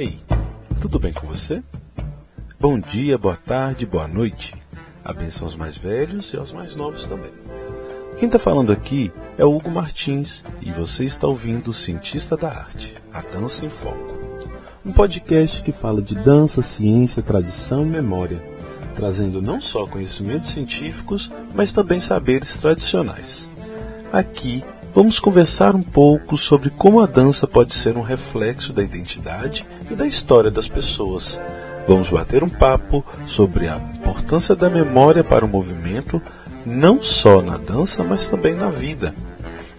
Ei, tudo bem com você? Bom dia, boa tarde, boa noite. Abençoa aos mais velhos e aos mais novos também. Quem está falando aqui é o Hugo Martins e você está ouvindo o Cientista da Arte, a Dança em Foco. Um podcast que fala de dança, ciência, tradição e memória, trazendo não só conhecimentos científicos, mas também saberes tradicionais. Aqui vamos conversar um pouco sobre como a dança pode ser um reflexo da identidade e da história das pessoas. Vamos bater um papo sobre a importância da memória para o movimento, não só na dança, mas também na vida.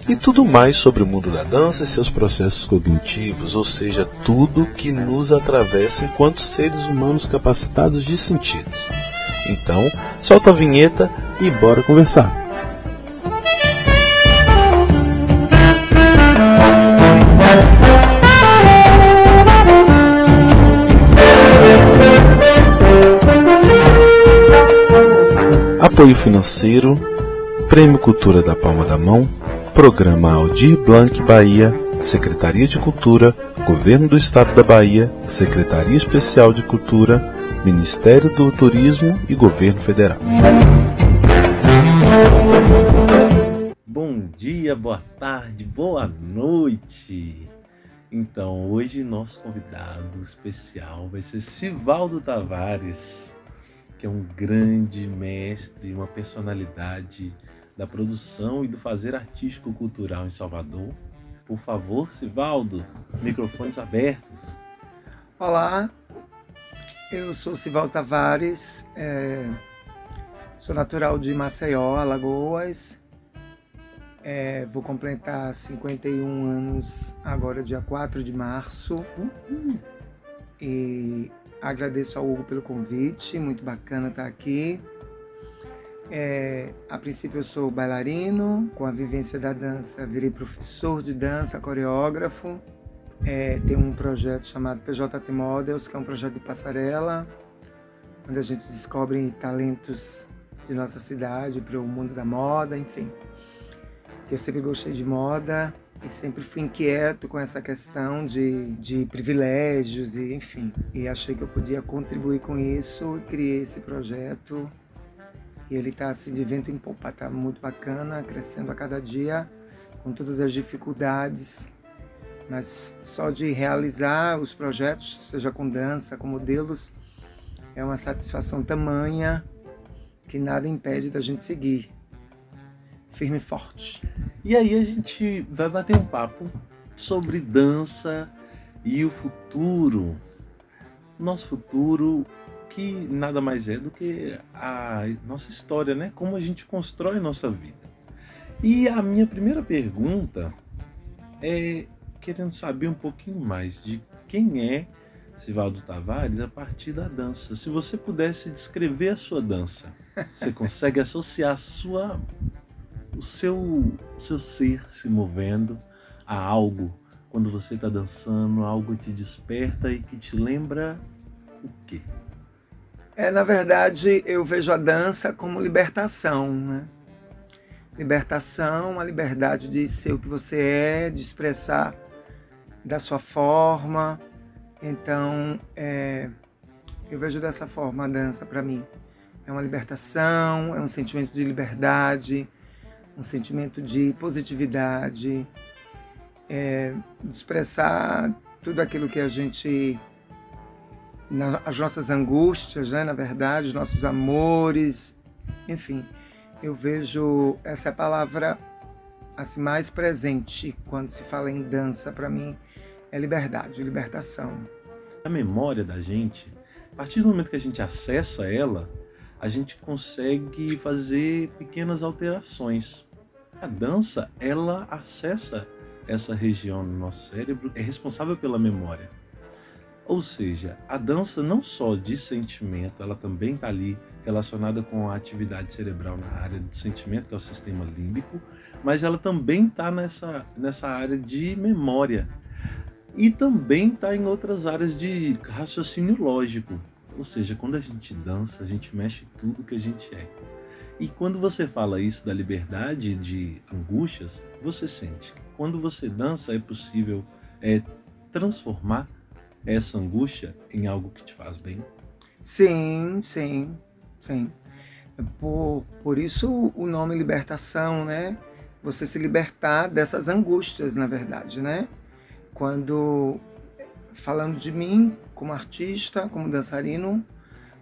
E tudo mais sobre o mundo da dança e seus processos cognitivos, ou seja, tudo que nos atravessa enquanto seres humanos capacitados de sentidos. Então, solta a vinheta e bora conversar. Apoio financeiro, Prêmio Cultura da Palma da Mão, Programa Aldir Blanc Bahia, Secretaria de Cultura, Governo do Estado da Bahia, Secretaria Especial de Cultura, Ministério do Turismo e Governo Federal. Bom dia, boa tarde, boa noite. Então, hoje nosso convidado especial vai ser Sivaldo Tavares que é um grande mestre, uma personalidade da produção e do fazer artístico cultural em Salvador. Por favor, Sivaldo, microfones abertos. Olá, eu sou Sivaldo Tavares, é, sou natural de Maceió, Alagoas. É, vou completar 51 anos agora, dia 4 de março. Uhum. E Agradeço ao Hugo pelo convite, muito bacana estar aqui. É, a princípio eu sou bailarino, com a vivência da dança virei professor de dança, coreógrafo. É, tem um projeto chamado PJT Models, que é um projeto de passarela, onde a gente descobre talentos de nossa cidade para o mundo da moda, enfim. Eu sempre gostei de moda e sempre fui inquieto com essa questão de, de privilégios e enfim. E achei que eu podia contribuir com isso e criei esse projeto. E ele está assim de vento em popa, está muito bacana, crescendo a cada dia, com todas as dificuldades. Mas só de realizar os projetos, seja com dança, com modelos, é uma satisfação tamanha que nada impede da gente seguir firme e forte. E aí a gente vai bater um papo sobre dança e o futuro. Nosso futuro que nada mais é do que a nossa história, né? Como a gente constrói a nossa vida. E a minha primeira pergunta é querendo saber um pouquinho mais de quem é Sivaldo Tavares a partir da dança. Se você pudesse descrever a sua dança, você consegue associar a sua o seu, seu ser se movendo a algo quando você está dançando, algo te desperta e que te lembra o quê? É, na verdade, eu vejo a dança como libertação, né? Libertação, a liberdade de ser o que você é, de expressar da sua forma. Então, é, eu vejo dessa forma a dança para mim. É uma libertação, é um sentimento de liberdade, um sentimento de positividade, é, de expressar tudo aquilo que a gente. as nossas angústias, né, na verdade, os nossos amores, enfim. Eu vejo essa é palavra assim, mais presente quando se fala em dança, para mim, é liberdade, libertação. A memória da gente, a partir do momento que a gente acessa ela, a gente consegue fazer pequenas alterações. A dança, ela acessa essa região no nosso cérebro, é responsável pela memória. Ou seja, a dança não só de sentimento, ela também está ali relacionada com a atividade cerebral na área de sentimento, que é o sistema límbico, mas ela também está nessa, nessa área de memória. E também está em outras áreas de raciocínio lógico, ou seja, quando a gente dança, a gente mexe tudo que a gente é. E quando você fala isso da liberdade de angústias, você sente quando você dança é possível é, transformar essa angústia em algo que te faz bem? Sim, sim, sim. Por, por isso o nome libertação, né? Você se libertar dessas angústias, na verdade, né? Quando, falando de mim como artista, como dançarino,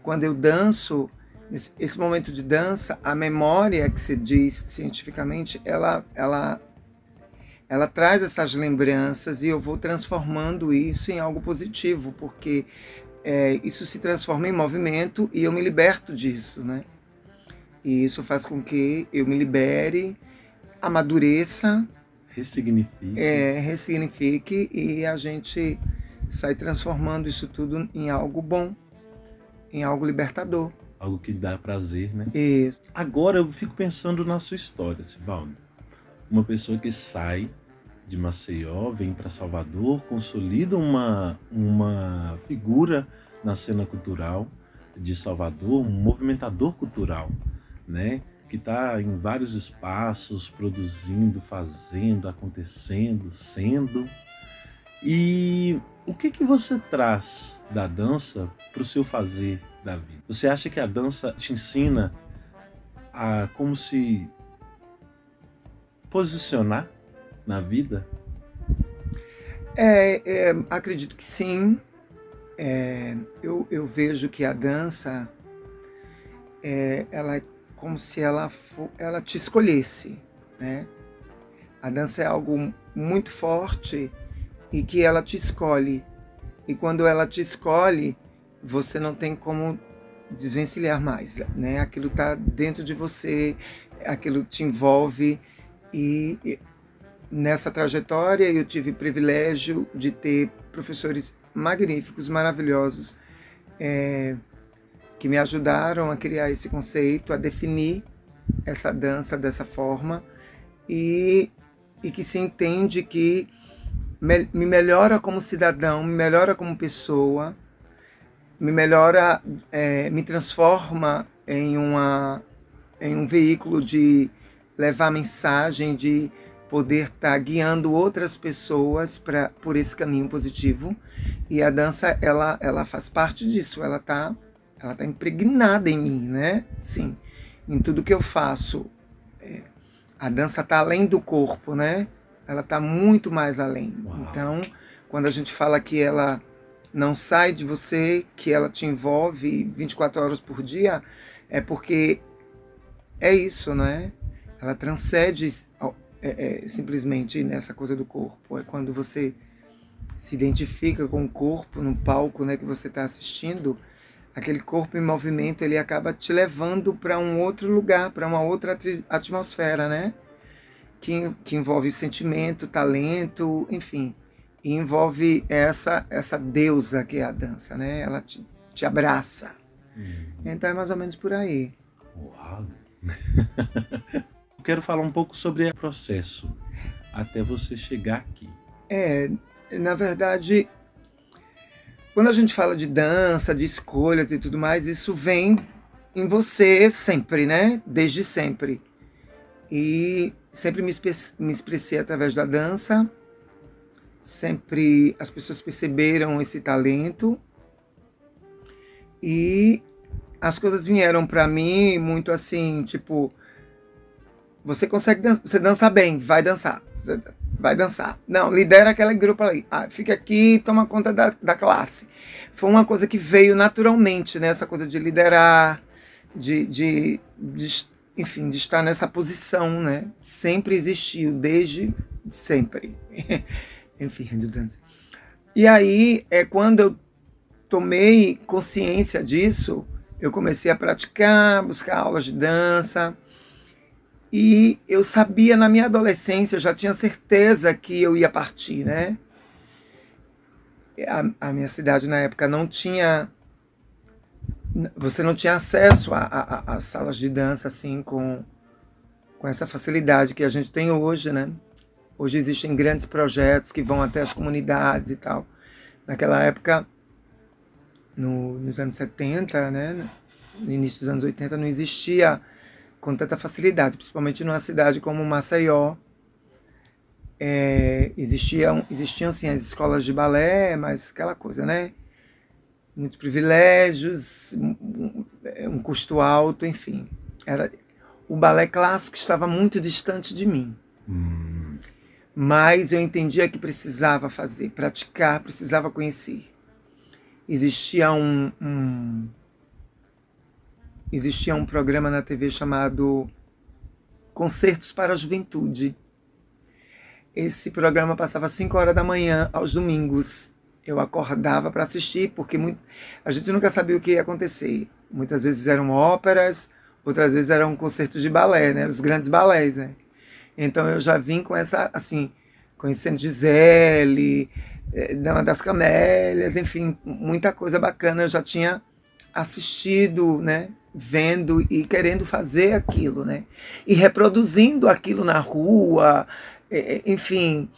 quando eu danço, esse momento de dança, a memória que se diz cientificamente, ela, ela, ela traz essas lembranças e eu vou transformando isso em algo positivo, porque é, isso se transforma em movimento e eu me liberto disso, né? E isso faz com que eu me libere, amadureça, ressignifique, é, ressignifique e a gente sai transformando isso tudo em algo bom, em algo libertador. Algo que dá prazer, né? Isso. Agora eu fico pensando na sua história, Sivaldo. Uma pessoa que sai de Maceió, vem para Salvador, consolida uma, uma figura na cena cultural de Salvador, um movimentador cultural, né? Que está em vários espaços, produzindo, fazendo, acontecendo, sendo. E o que que você traz da dança para o seu fazer da vida? Você acha que a dança te ensina a como se posicionar na vida? É, é, acredito que sim. É, eu, eu, vejo que a dança, é, ela é como se ela, ela te escolhesse, né? A dança é algo muito forte e que ela te escolhe. E quando ela te escolhe, você não tem como desvencilhar mais, né? Aquilo está dentro de você, aquilo te envolve e nessa trajetória eu tive privilégio de ter professores magníficos, maravilhosos, é, que me ajudaram a criar esse conceito, a definir essa dança dessa forma e, e que se entende que me melhora como cidadão, me melhora como pessoa, me melhora, é, me transforma em, uma, em um veículo de levar mensagem, de poder estar tá guiando outras pessoas para por esse caminho positivo. E a dança, ela, ela faz parte disso, ela está ela tá impregnada em mim, né? Sim, em tudo que eu faço. É, a dança está além do corpo, né? Ela está muito mais além. Uau. Então, quando a gente fala que ela não sai de você, que ela te envolve 24 horas por dia, é porque é isso, né? Ela transcende é, é, simplesmente nessa coisa do corpo. É quando você se identifica com o corpo no palco né, que você está assistindo, aquele corpo em movimento ele acaba te levando para um outro lugar, para uma outra atmosfera, né? Que, que envolve sentimento, talento, enfim. E envolve essa, essa deusa que é a dança, né? Ela te, te abraça. Hum. Então é mais ou menos por aí. Uau! quero falar um pouco sobre o processo até você chegar aqui. É, na verdade, quando a gente fala de dança, de escolhas e tudo mais, isso vem em você sempre, né? Desde sempre. E sempre me expressei através da dança. Sempre as pessoas perceberam esse talento. E as coisas vieram para mim muito assim, tipo, você consegue dan você dança bem, vai dançar. Vai dançar. Não, lidera aquele grupo ali. Ah, fica aqui toma conta da, da classe. Foi uma coisa que veio naturalmente, né? Essa coisa de liderar, de, de, de enfim, de estar nessa posição, né? Sempre existiu, desde sempre. enfim, redundância. E aí, é quando eu tomei consciência disso, eu comecei a praticar, buscar aulas de dança, e eu sabia na minha adolescência, eu já tinha certeza que eu ia partir, né? A, a minha cidade na época não tinha. Você não tinha acesso a, salas de dança assim com, com essa facilidade que a gente tem hoje, né? Hoje existem grandes projetos que vão até as comunidades e tal. Naquela época, no, nos anos 70, né? No início dos anos 80, não existia com tanta facilidade, principalmente numa cidade como Maceió, É, existiam, existiam sim as escolas de balé, mas aquela coisa, né? Muitos privilégios, um, custo alto, enfim. Era, o balé clássico estava muito distante de mim. Hum. Mas eu entendia que precisava fazer, praticar, precisava conhecer. Existia um, um existia um programa na TV chamado Concertos para a Juventude. Esse programa passava às 5 horas da manhã, aos domingos. Eu acordava para assistir, porque muito... a gente nunca sabia o que ia acontecer. Muitas vezes eram óperas, outras vezes eram concertos de balé, né? Os grandes balés, né? Então eu já vim com essa, assim, conhecendo Gisele, eh, Dama das Camélias, enfim, muita coisa bacana. Eu já tinha assistido, né? Vendo e querendo fazer aquilo, né? E reproduzindo aquilo na rua, enfim,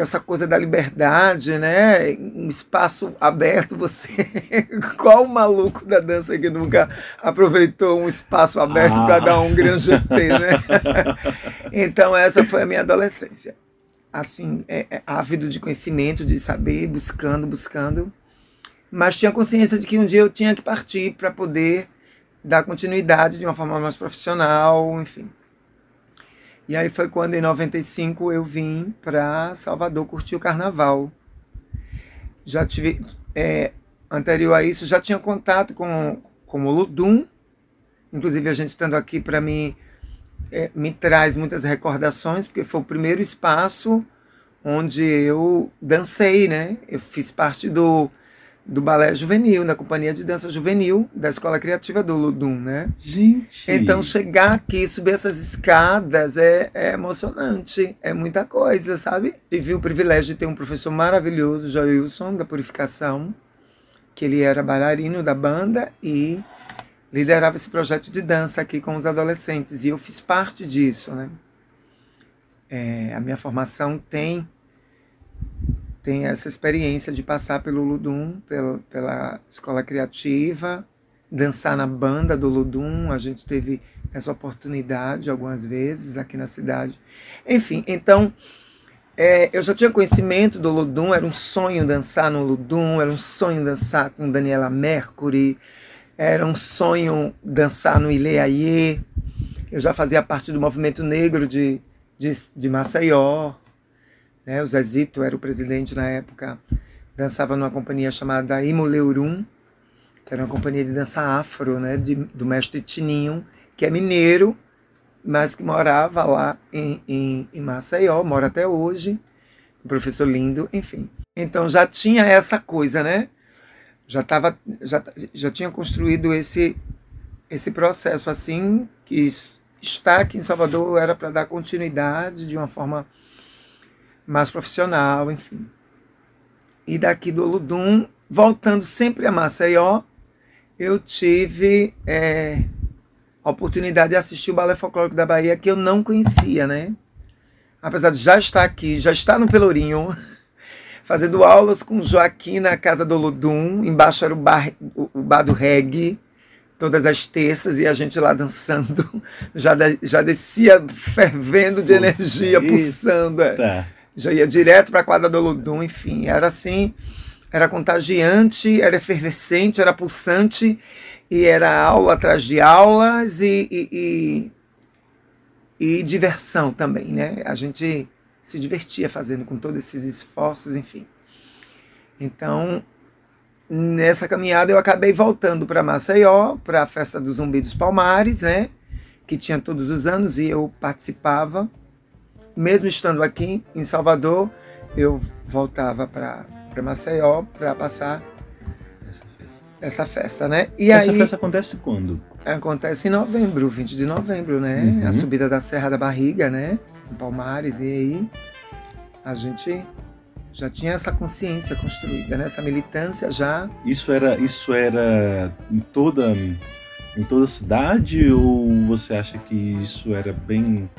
essa coisa da liberdade, né? Um espaço aberto, você. Qual o maluco da dança que nunca aproveitou um espaço aberto ah. para dar um grande GT, né? então, essa foi a minha adolescência. Assim, é, é, ávido de conhecimento, de saber, buscando, buscando. Mas tinha consciência de que um dia eu tinha que partir para poder dar continuidade de uma forma mais profissional, enfim. E aí foi quando em 95 eu vim para Salvador curtir o carnaval. Já tive, é, anterior a isso, já tinha contato com, com o Ludum. Inclusive a gente estando aqui para mim é, me traz muitas recordações, porque foi o primeiro espaço onde eu dancei, né? Eu fiz parte do do balé juvenil, da companhia de dança juvenil da Escola Criativa do Ludum, né? Gente! Então chegar aqui, subir essas escadas é, é emocionante, é muita coisa, sabe? Tive o privilégio de ter um professor maravilhoso, Joilson, da Purificação, que ele era bailarino da banda e liderava esse projeto de dança aqui com os adolescentes, e eu fiz parte disso, né? É, a minha formação tem tem essa experiência de passar pelo Ludum, pela, pela escola criativa, dançar na banda do Ludum. A gente teve essa oportunidade algumas vezes aqui na cidade. Enfim, então é, eu já tinha conhecimento do Ludum, era um sonho dançar no Ludum, era um sonho dançar com Daniela Mercury, era um sonho dançar no Ileaie. Eu já fazia parte do movimento negro de, de, de Maceió. Né? O Zezito era o presidente na época, dançava numa companhia chamada Imoleurum, que era uma companhia de dança afro, né? De, do mestre Tininho, que é mineiro, mas que morava lá em, em, em Maceió, mora até hoje, um professor lindo, enfim. Então já tinha essa coisa, né? Já, tava, já, já tinha construído esse, esse processo assim, que estar aqui em Salvador era para dar continuidade de uma forma mais profissional, enfim. E daqui do Oludum, voltando sempre a Maceió, eu tive é, a oportunidade de assistir o Balé Folclórico da Bahia, que eu não conhecia, né? Apesar de já estar aqui, já estar no Pelourinho, fazendo aulas com Joaquim na casa do Oludum, embaixo era o bar, o, bar do reggae, todas as terças e a gente lá dançando, já, já descia fervendo de energia, pulsando. É. Já ia direto para a quadra do Ludum, enfim, era assim, era contagiante, era efervescente, era pulsante, e era aula atrás de aulas e, e, e, e diversão também, né? A gente se divertia fazendo com todos esses esforços, enfim. Então, nessa caminhada eu acabei voltando para Maceió, para a festa do Zumbi dos Palmares, né? Que tinha todos os anos e eu participava mesmo estando aqui em Salvador, eu voltava para Maceió para passar essa festa. essa festa, né? E essa aí, festa acontece quando? Acontece em novembro, 20 de novembro, né? Uhum. A subida da Serra da Barriga, né? Em Palmares, e aí a gente já tinha essa consciência construída, né? essa militância já. Isso era, isso era em toda, em toda a cidade ou você acha que isso era bem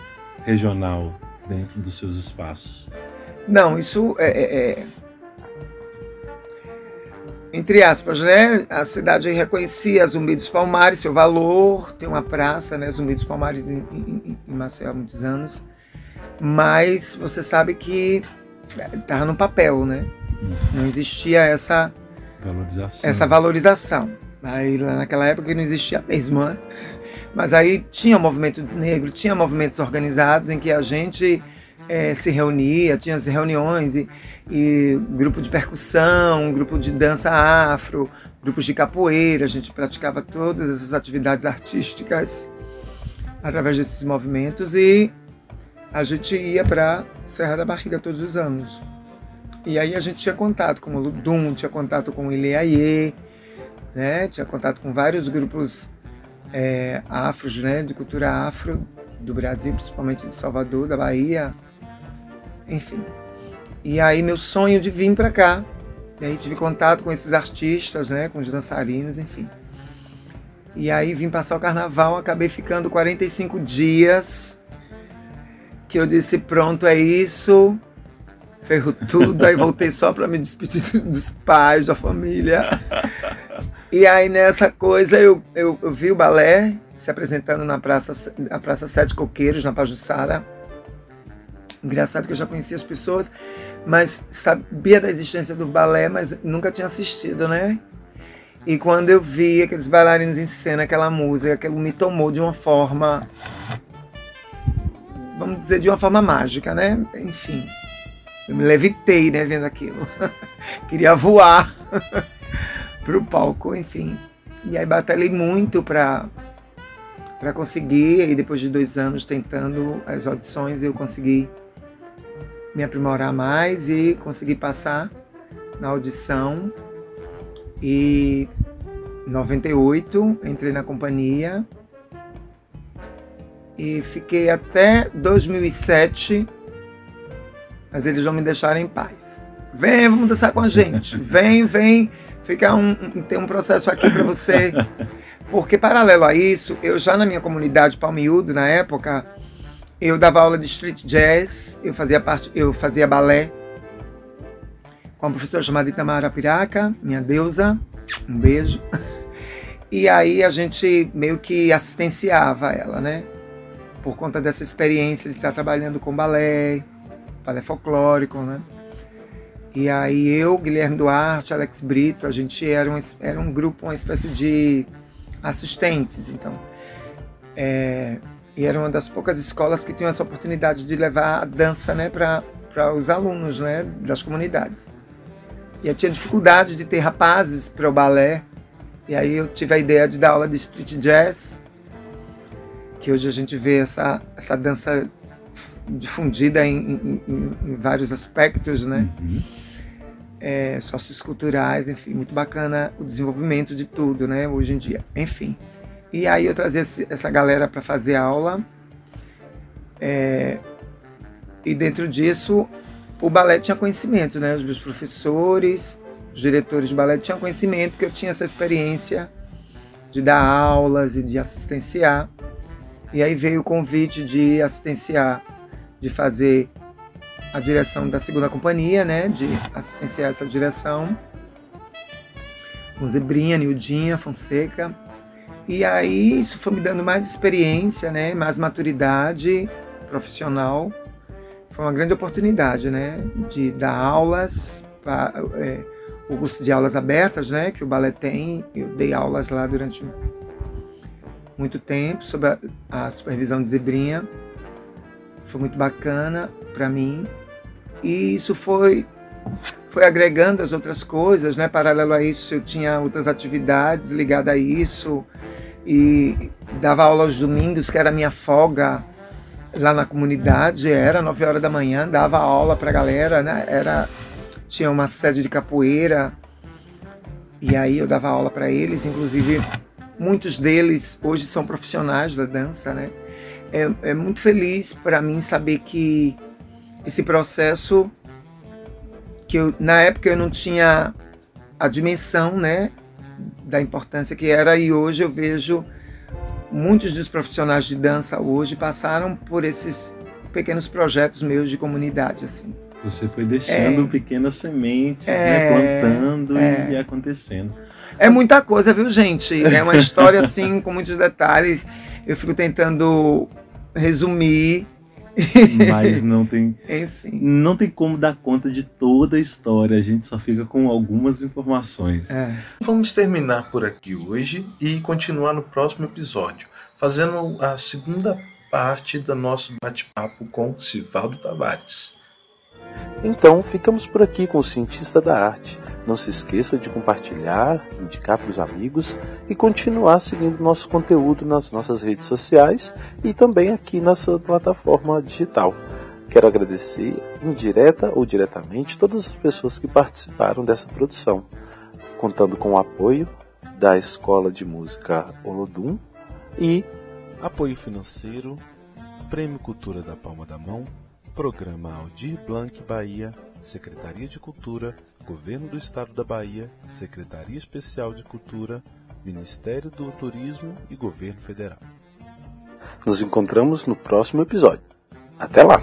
regional? Dentro dos seus espaços? Não, isso é, é, é, entre aspas, né? A cidade reconhecia Zumbi dos Palmares, seu valor, tem uma praça, né? Zumbi dos Palmares em, em, em Maceió há muitos anos. mas você sabe que estava no papel, né? Não existia essa Valorização. essa valorização. Aí lá naquela época não existia mesmo, né? Mas aí tinha o movimento negro, tinha movimentos organizados em que a gente eh, se reunia, tinha as reuniões e, e grupo de percussão, grupo de dança afro, grupos de capoeira, a gente praticava todas essas atividades artísticas através desses movimentos e a gente ia para Serra da Barriga todos os anos. E aí a gente tinha contato com o Ludum, tinha contato com o Ileaie, né? tinha contato com vários grupos é, afros, né? de cultura afro do Brasil, principalmente de Salvador, da Bahia, enfim. E aí meu sonho de vir para cá, e aí tive contato com esses artistas, né? com os dançarinos, enfim. E aí vim passar o carnaval, acabei ficando 45 dias, que eu disse, pronto, é isso, ferrou tudo, aí voltei só para me despedir dos pais, da família. E aí nessa coisa eu, eu, eu, vi o balé se apresentando na Praça, na praça Sete Coqueiros, na Pajussara. Engraçado que eu já conhecia as pessoas, mas sabia da existência do balé, mas nunca tinha assistido, né? E quando eu vi aqueles bailarinos em cena, aquela música, aquilo me tomou de uma forma, vamos dizer, de uma forma mágica, né? Enfim, eu me levitei, né, vendo aquilo. Queria voar pro palco, enfim. E aí batalhei muito para para conseguir, e depois de dois anos tentando as audições, eu consegui me aprimorar mais e consegui passar na audição. E em 98 entrei na companhia e fiquei até 2007 mas eles não me deixaram em paz. Vem, vamos dançar com a gente. Vem, vem, fica um, tem um processo aqui para você. Porque paralelo a isso, eu já na minha comunidade Palmiúdo, na época, eu dava aula de street jazz, eu fazia parte, eu fazia balé com uma professora chamada Itamara Piraca, minha deusa, um beijo. E aí a gente meio que assistenciava ela, né? Por conta dessa experiência de estar trabalhando com balé, balé folclórico, né? E aí eu, Guilherme Duarte, Alex Brito, a gente era um, era um grupo, uma espécie de assistentes, então. É, e era uma das poucas escolas que tinham essa oportunidade de levar a dança né, para os alunos né, das comunidades. E eu tinha dificuldade de ter rapazes para o balé, e aí eu tive a ideia de dar aula de street jazz, que hoje a gente vê essa, essa dança difundida em, em, em vários aspectos, né? Uhum. É, socioculturais, enfim, muito bacana o desenvolvimento de tudo, né? Hoje em dia, enfim. E aí eu trazia essa galera para fazer aula. É, e dentro disso, o balé tinha conhecimento, né? Os meus professores, os diretores de balé tinham conhecimento que eu tinha essa experiência de dar aulas e de assistenciar. E aí veio o convite de assistenciar de fazer a direção da segunda companhia, né? De assistenciar essa direção. Com Zebrinha, Nildinha, Fonseca. E aí isso foi me dando mais experiência, né? Mais maturidade profissional. Foi uma grande oportunidade, né? De dar aulas, pra, é, o curso de aulas abertas, né? Que o balé tem. Eu dei aulas lá durante muito tempo, sob a, a supervisão de Zebrinha foi muito bacana para mim. E isso foi foi agregando as outras coisas, né? Paralelo a isso, eu tinha outras atividades ligadas a isso e dava aula aos domingos, que era minha folga lá na comunidade, era nove horas da manhã, dava aula para a galera, né? Era tinha uma sede de capoeira e aí eu dava aula para eles, inclusive muitos deles hoje são profissionais da dança, né? É, é muito feliz para mim saber que esse processo que eu, na época eu não tinha a dimensão, né, da importância que era e hoje eu vejo muitos dos profissionais de dança hoje passaram por esses pequenos projetos meus de comunidade assim. Você foi deixando é, pequenas sementes, né, é, né, plantando é, e acontecendo. É muita coisa, viu, gente? É uma história assim com muitos detalhes. Eu fico tentando resumir, Mas não tem, Enfim. não tem como dar conta de toda a história. A gente só fica com algumas informações. É. Vamos terminar por aqui hoje e continuar no próximo episódio, fazendo a segunda parte do nosso bate-papo com Sivaldo Tavares. Então, ficamos por aqui com o cientista da arte. Não se esqueça de compartilhar, indicar para os amigos e continuar seguindo nosso conteúdo nas nossas redes sociais e também aqui na sua plataforma digital. Quero agradecer, indireta ou diretamente, todas as pessoas que participaram dessa produção, contando com o apoio da Escola de Música Olodum e apoio financeiro, Prêmio Cultura da Palma da Mão, Programa Aldir Blanc Bahia, Secretaria de Cultura, Governo do Estado da Bahia, Secretaria Especial de Cultura, Ministério do Turismo e Governo Federal. Nos encontramos no próximo episódio. Até lá!